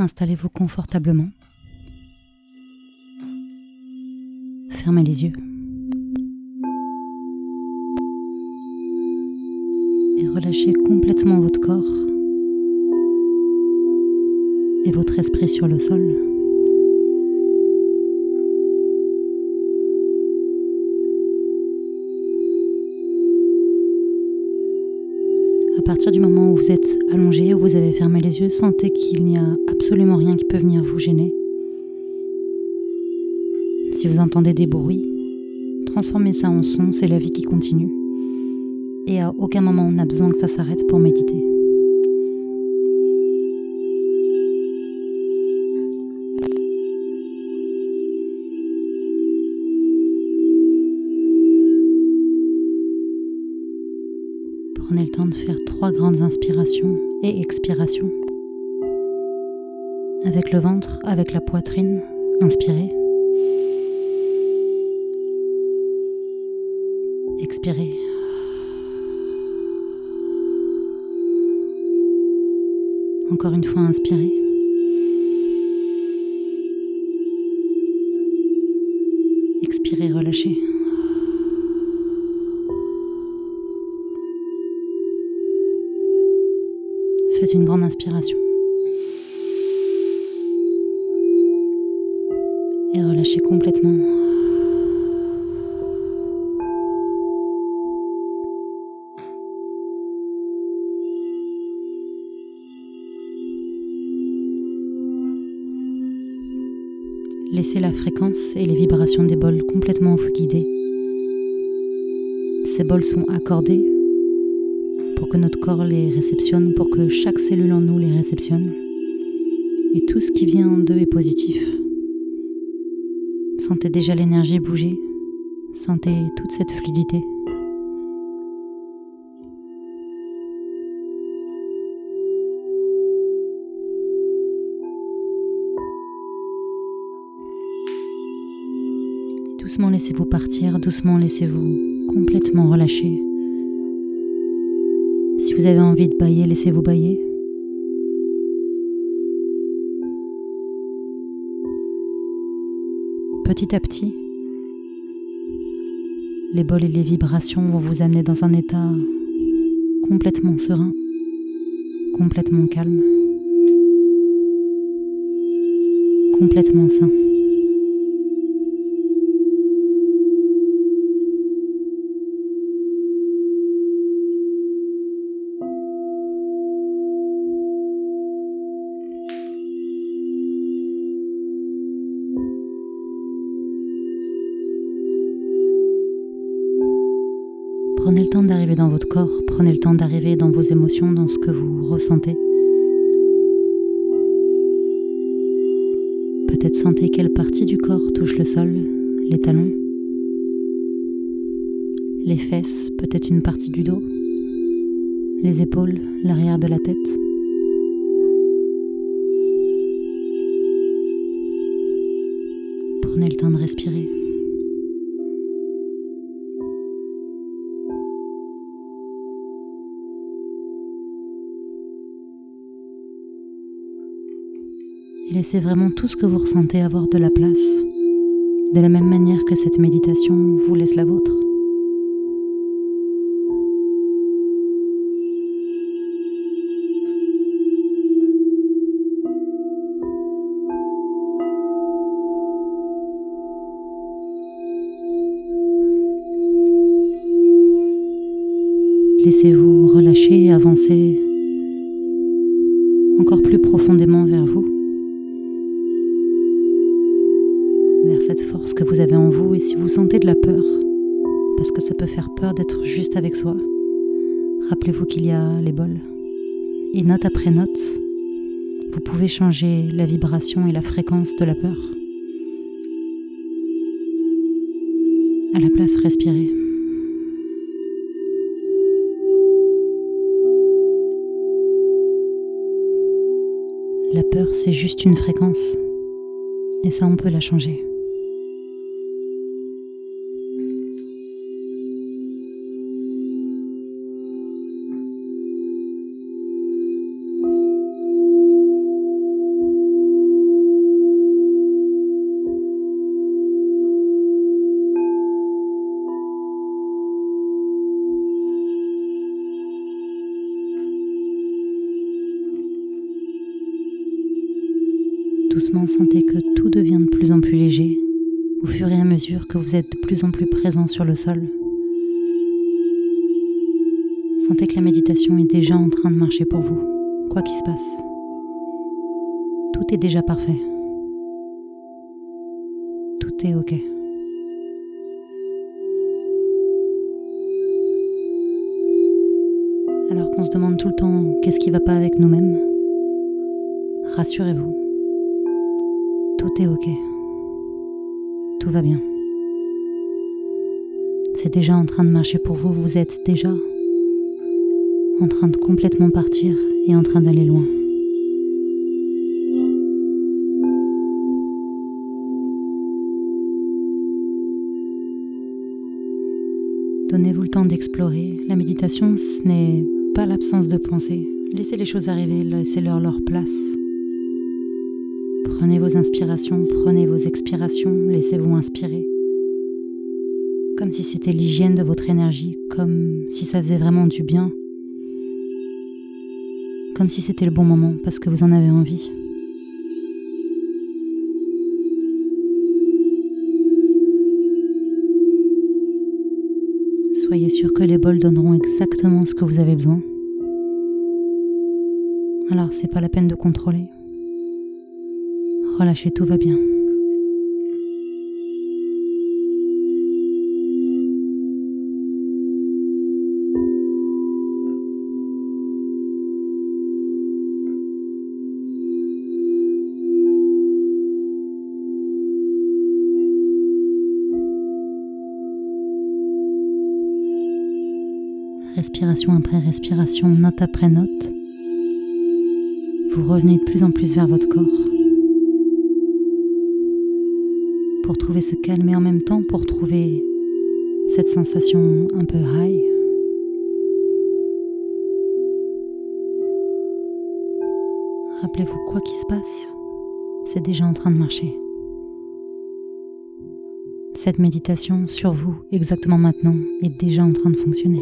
Installez-vous confortablement. Fermez les yeux. Et relâchez complètement votre corps et votre esprit sur le sol. À partir du moment où vous êtes allongé, où vous avez fermé les yeux, sentez qu'il n'y a absolument rien qui peut venir vous gêner. Si vous entendez des bruits, transformez ça en son, c'est la vie qui continue. Et à aucun moment on a besoin que ça s'arrête pour méditer. De faire trois grandes inspirations et expirations. Avec le ventre, avec la poitrine, inspirez. Expirez. Encore une fois, inspirez. Expirez, relâchez. Une grande inspiration. Et relâchez complètement. Laissez la fréquence et les vibrations des bols complètement vous guider. Ces bols sont accordés notre corps les réceptionne, pour que chaque cellule en nous les réceptionne. Et tout ce qui vient d'eux est positif. Sentez déjà l'énergie bouger, sentez toute cette fluidité. Doucement laissez-vous partir, doucement laissez-vous complètement relâcher. Vous avez envie de bailler, laissez-vous bailler. Petit à petit, les bols et les vibrations vont vous amener dans un état complètement serein, complètement calme, complètement sain. Prenez le temps d'arriver dans vos émotions, dans ce que vous ressentez. Peut-être sentez quelle partie du corps touche le sol, les talons, les fesses, peut-être une partie du dos, les épaules, l'arrière de la tête. Prenez le temps de respirer. Laissez vraiment tout ce que vous ressentez avoir de la place, de la même manière que cette méditation vous laisse la vôtre. Laissez-vous relâcher avancer peut faire peur d'être juste avec soi, rappelez-vous qu'il y a les bols. Et note après note, vous pouvez changer la vibration et la fréquence de la peur. À la place, respirez. La peur, c'est juste une fréquence. Et ça, on peut la changer. Sentez que tout devient de plus en plus léger au fur et à mesure que vous êtes de plus en plus présent sur le sol. Sentez que la méditation est déjà en train de marcher pour vous, quoi qu'il se passe. Tout est déjà parfait. Tout est OK. Alors qu'on se demande tout le temps qu'est-ce qui va pas avec nous-mêmes, rassurez-vous, tout OK. Tout va bien. C'est déjà en train de marcher pour vous, vous êtes déjà en train de complètement partir et en train d'aller loin. Donnez-vous le temps d'explorer. La méditation, ce n'est pas l'absence de pensée. Laissez les choses arriver, laissez-leur leur place. Prenez vos inspirations, prenez vos expirations, laissez-vous inspirer. Comme si c'était l'hygiène de votre énergie, comme si ça faisait vraiment du bien. Comme si c'était le bon moment parce que vous en avez envie. Soyez sûr que les bols donneront exactement ce que vous avez besoin. Alors c'est pas la peine de contrôler. Relâchez, tout va bien. Respiration après respiration, note après note, vous revenez de plus en plus vers votre corps. Pour trouver ce calme et en même temps pour trouver cette sensation un peu high. Rappelez-vous, quoi qu'il se passe, c'est déjà en train de marcher. Cette méditation sur vous, exactement maintenant, est déjà en train de fonctionner.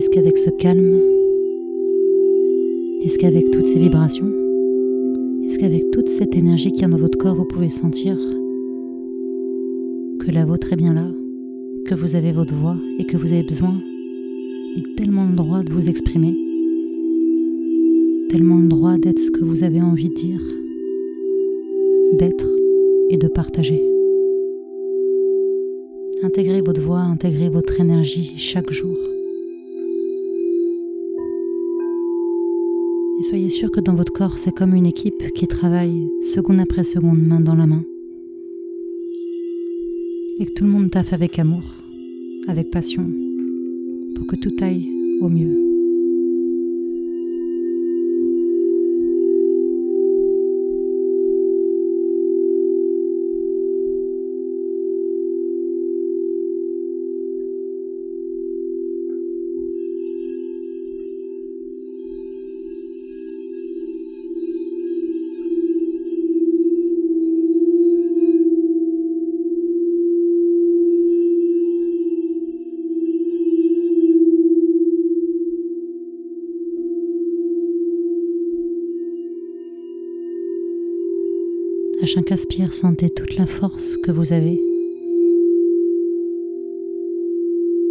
Est-ce qu'avec ce calme, est-ce qu'avec toutes ces vibrations, est-ce qu'avec toute cette énergie qui est dans votre corps, vous pouvez sentir que la vôtre est bien là, que vous avez votre voix et que vous avez besoin et tellement le droit de vous exprimer, tellement le droit d'être ce que vous avez envie de dire, d'être et de partager? Intégrez votre voix, intégrez votre énergie chaque jour. Soyez sûr que dans votre corps, c'est comme une équipe qui travaille seconde après seconde, main dans la main. Et que tout le monde taffe avec amour, avec passion, pour que tout aille au mieux. Chaque aspire, sentez toute la force que vous avez.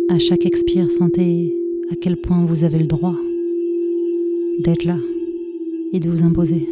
À chaque expire, sentez à quel point vous avez le droit d'être là et de vous imposer.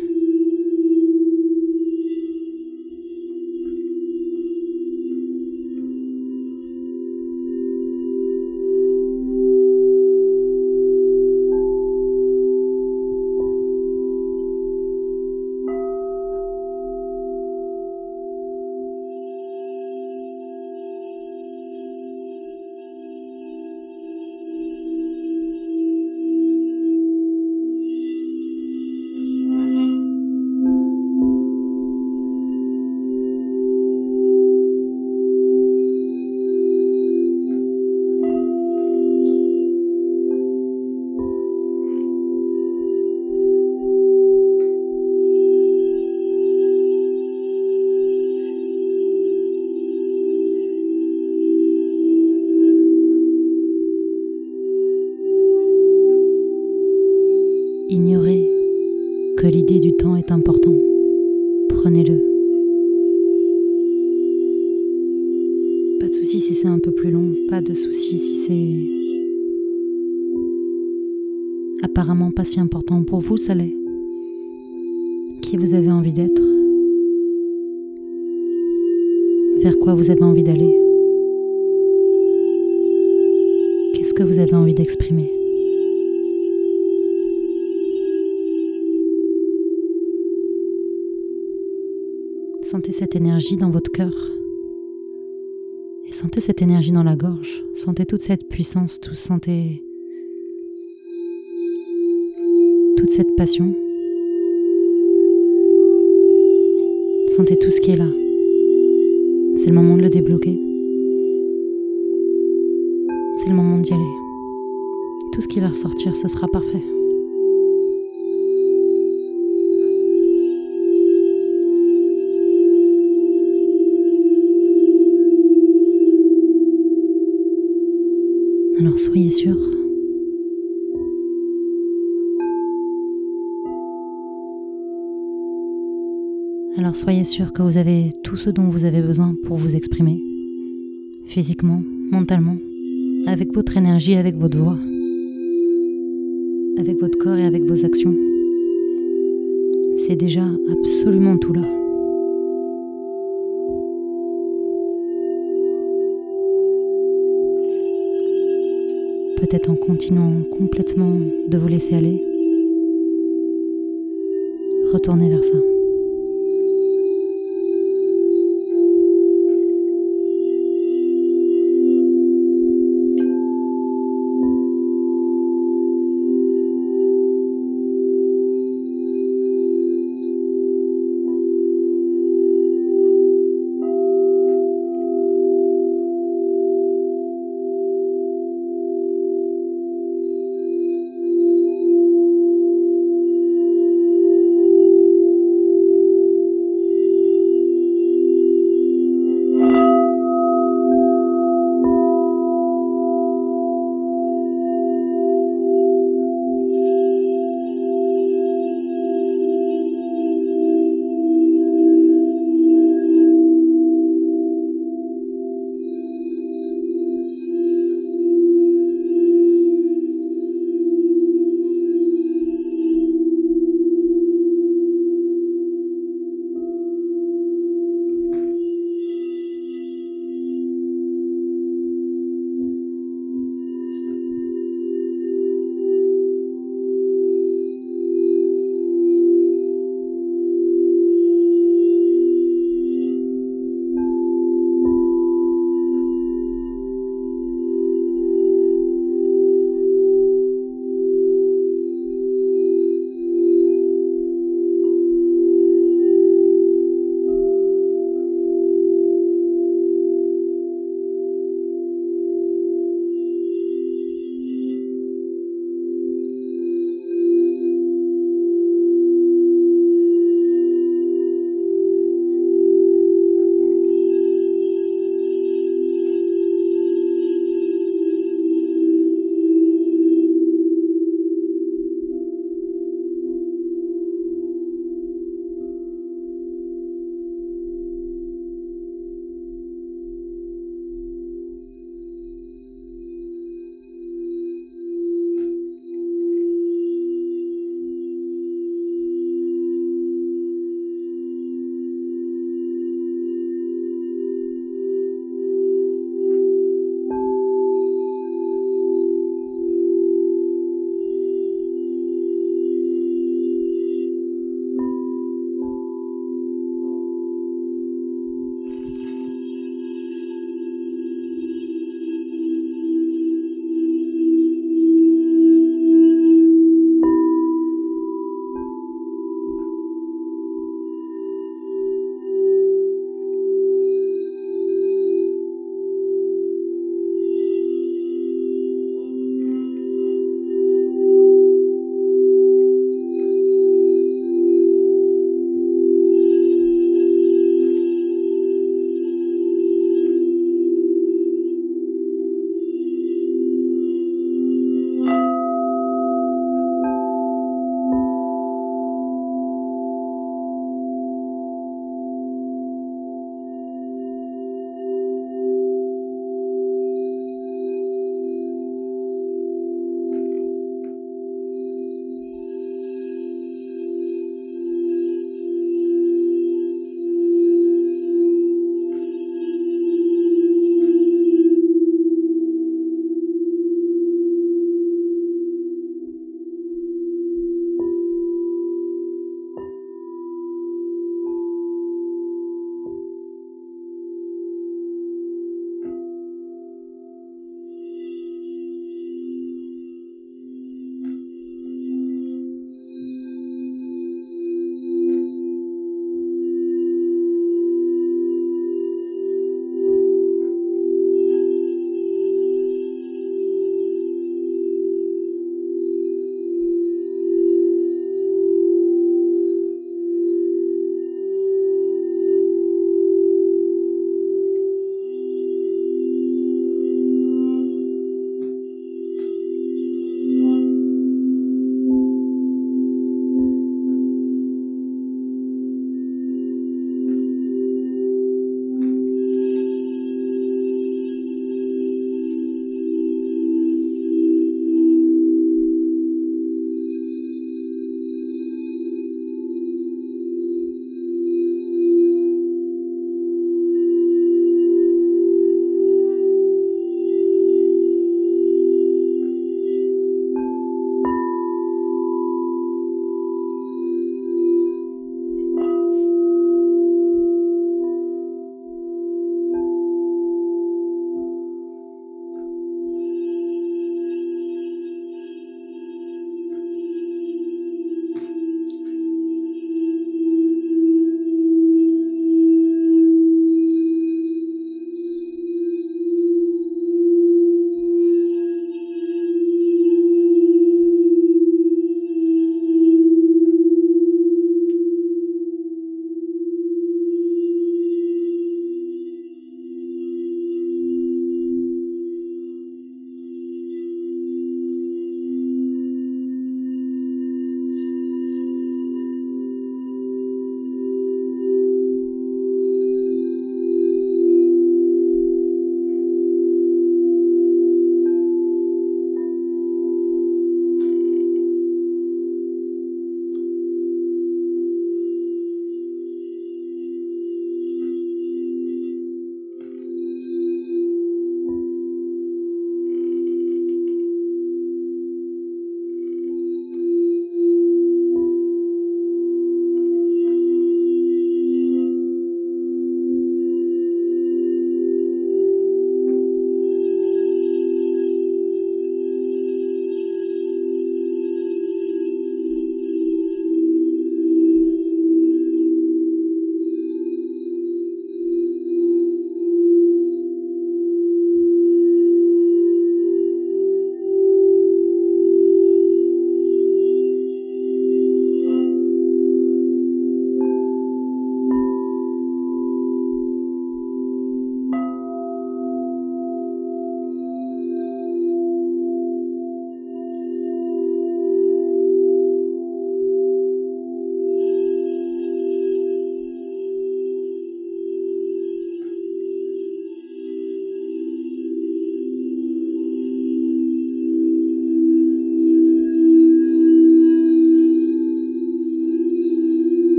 Vous. Qui vous avez envie d'être Vers quoi vous avez envie d'aller Qu'est-ce que vous avez envie d'exprimer Sentez cette énergie dans votre cœur. Et sentez cette énergie dans la gorge. Sentez toute cette puissance, tout sentez cette passion. Sentez tout ce qui est là. C'est le moment de le débloquer. C'est le moment d'y aller. Tout ce qui va ressortir, ce sera parfait. Alors soyez sûr. Alors soyez sûr que vous avez tout ce dont vous avez besoin pour vous exprimer, physiquement, mentalement, avec votre énergie, avec votre voix, avec votre corps et avec vos actions. C'est déjà absolument tout là. peut-être en continuant complètement de vous laisser aller, retournez vers ça.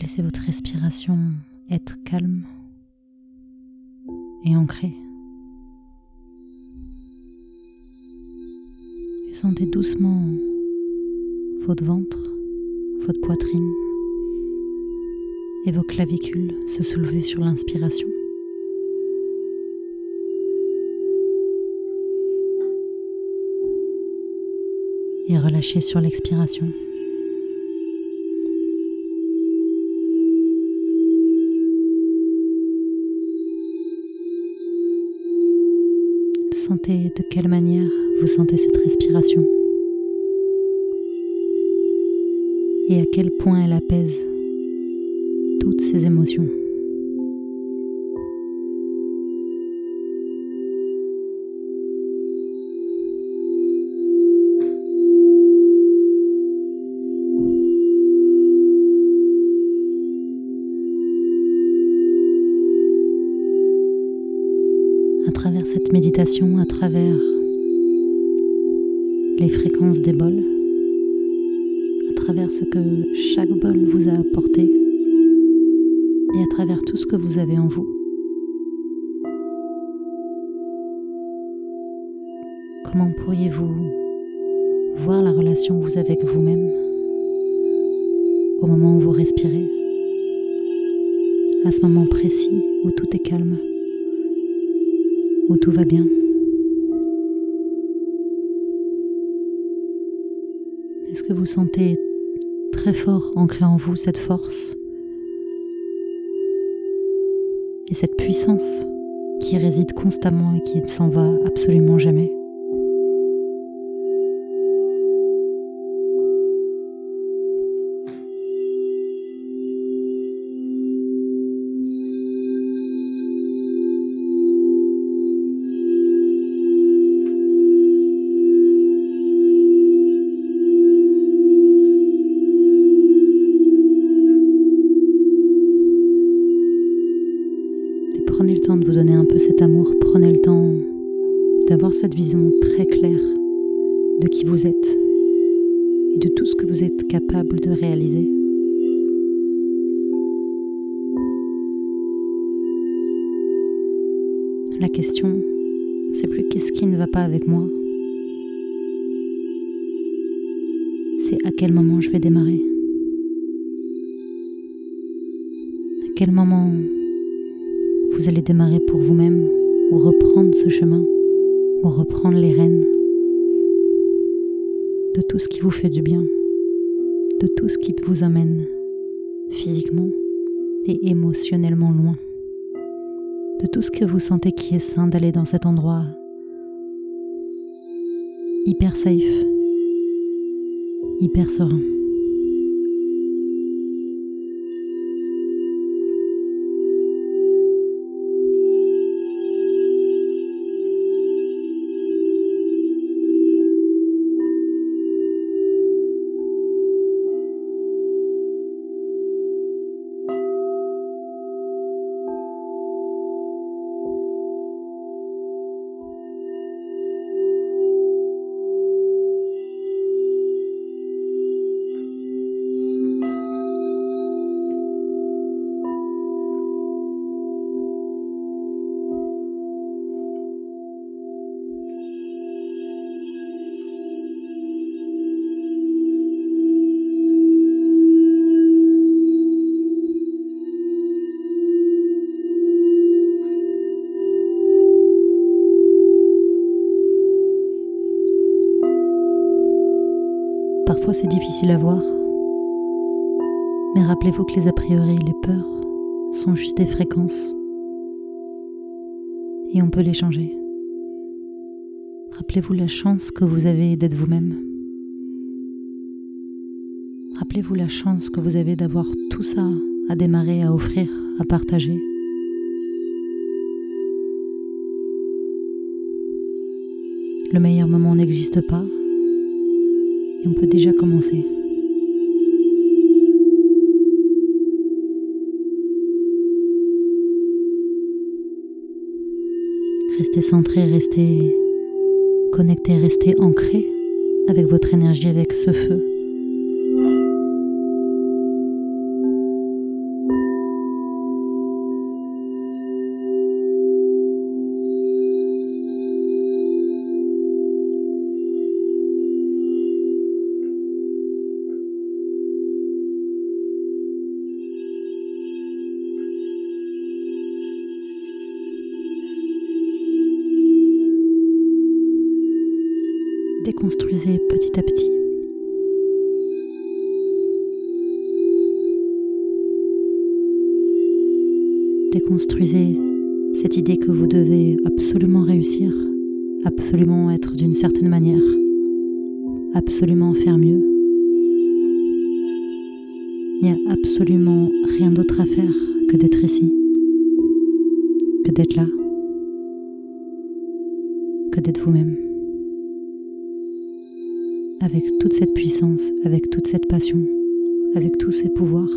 Laissez votre respiration être calme et ancrée. Et sentez doucement votre ventre, votre poitrine et vos clavicules se soulever sur l'inspiration. Et relâchez sur l'expiration. Sentez de quelle manière vous sentez cette respiration et à quel point elle apaise toutes ces émotions. Travers cette méditation, à travers les fréquences des bols, à travers ce que chaque bol vous a apporté, et à travers tout ce que vous avez en vous. Comment pourriez-vous voir la relation que vous avez avec vous-même au moment où vous respirez, à ce moment précis où tout est calme, où tout va bien Est-ce que vous sentez très fort ancré en vous cette force et cette puissance qui réside constamment et qui ne s'en va absolument jamais? Cette vision très claire de qui vous êtes et de tout ce que vous êtes capable de réaliser. La question, c'est plus qu'est-ce qui ne va pas avec moi, c'est à quel moment je vais démarrer. À quel moment vous allez démarrer pour vous-même ou reprendre ce chemin reprendre les rênes de tout ce qui vous fait du bien, de tout ce qui vous amène physiquement et émotionnellement loin, de tout ce que vous sentez qui est sain d'aller dans cet endroit hyper safe, hyper serein. C'est difficile à voir, mais rappelez-vous que les a priori les peurs sont juste des fréquences et on peut les changer. Rappelez-vous la chance que vous avez d'être vous-même. Rappelez-vous la chance que vous avez d'avoir tout ça à démarrer, à offrir, à partager. Le meilleur moment n'existe pas, et on peut déjà commencer. Restez centré, restez connecté, restez ancré avec votre énergie, avec ce feu. Déconstruisez cette idée que vous devez absolument réussir, absolument être d'une certaine manière, absolument faire mieux. Il n'y a absolument rien d'autre à faire que d'être ici, que d'être là, que d'être vous-même. Avec toute cette puissance, avec toute cette passion, avec tous ces pouvoirs,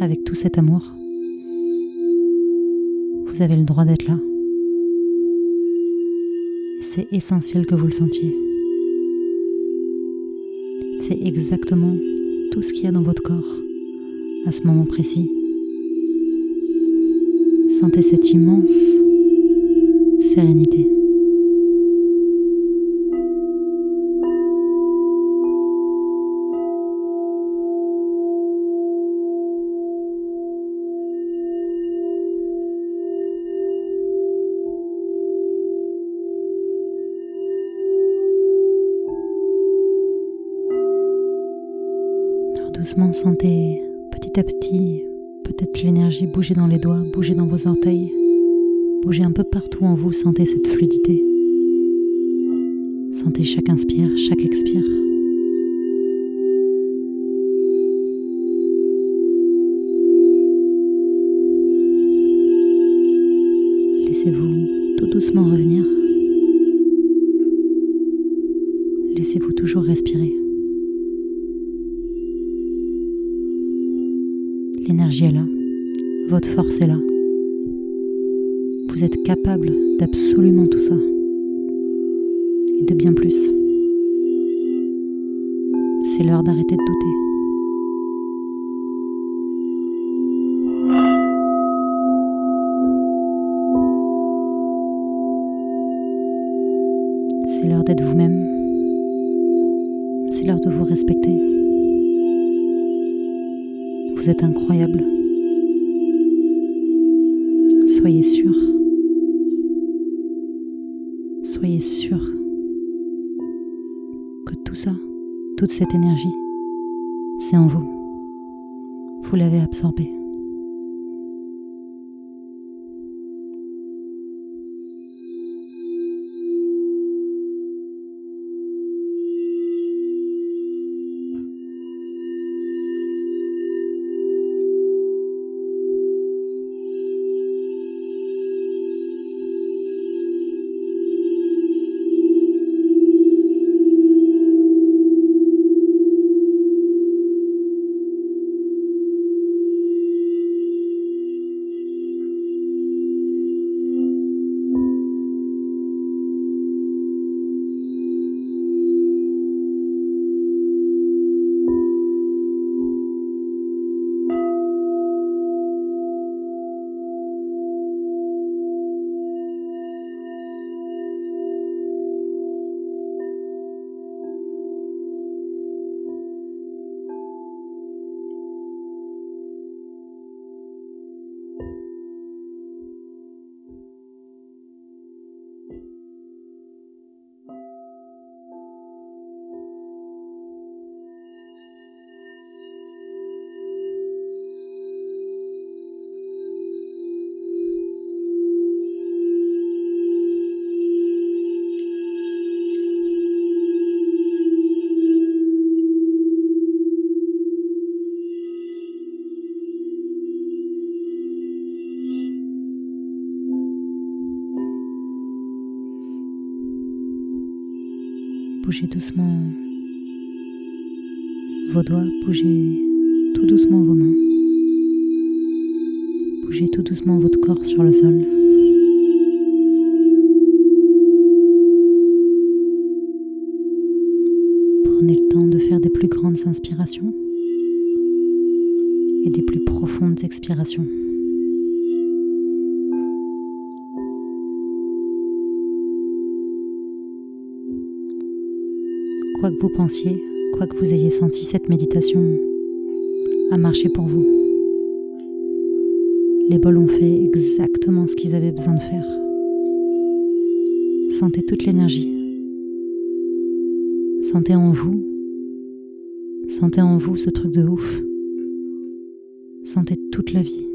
avec tout cet amour. Vous avez le droit d'être là. C'est essentiel que vous le sentiez. C'est exactement tout ce qu'il y a dans votre corps à ce moment précis. Sentez cette immense sérénité. Sentez petit à petit peut-être l'énergie bouger dans les doigts, bouger dans vos orteils, bouger un peu partout en vous, sentez cette fluidité. Sentez chaque inspire, chaque expire. Laissez-vous tout doucement revenir. Laissez-vous toujours respirer. L'énergie est là, votre force est là. Vous êtes capable d'absolument tout ça. Et de bien plus. C'est l'heure d'arrêter de douter. Vous êtes incroyable. Soyez sûr. Soyez sûr que tout ça, toute cette énergie, c'est en vous. Vous l'avez absorbée. Doucement vos doigts, bougez tout doucement vos mains. Bougez tout doucement votre corps sur le sol. Prenez le temps de faire des plus grandes inspirations et des plus profondes expirations. Quoi que vous pensiez, quoi que vous ayez senti, cette méditation a marché pour vous. Les bols ont fait exactement ce qu'ils avaient besoin de faire. Sentez toute l'énergie. Sentez en vous. Sentez en vous ce truc de ouf. Sentez toute la vie.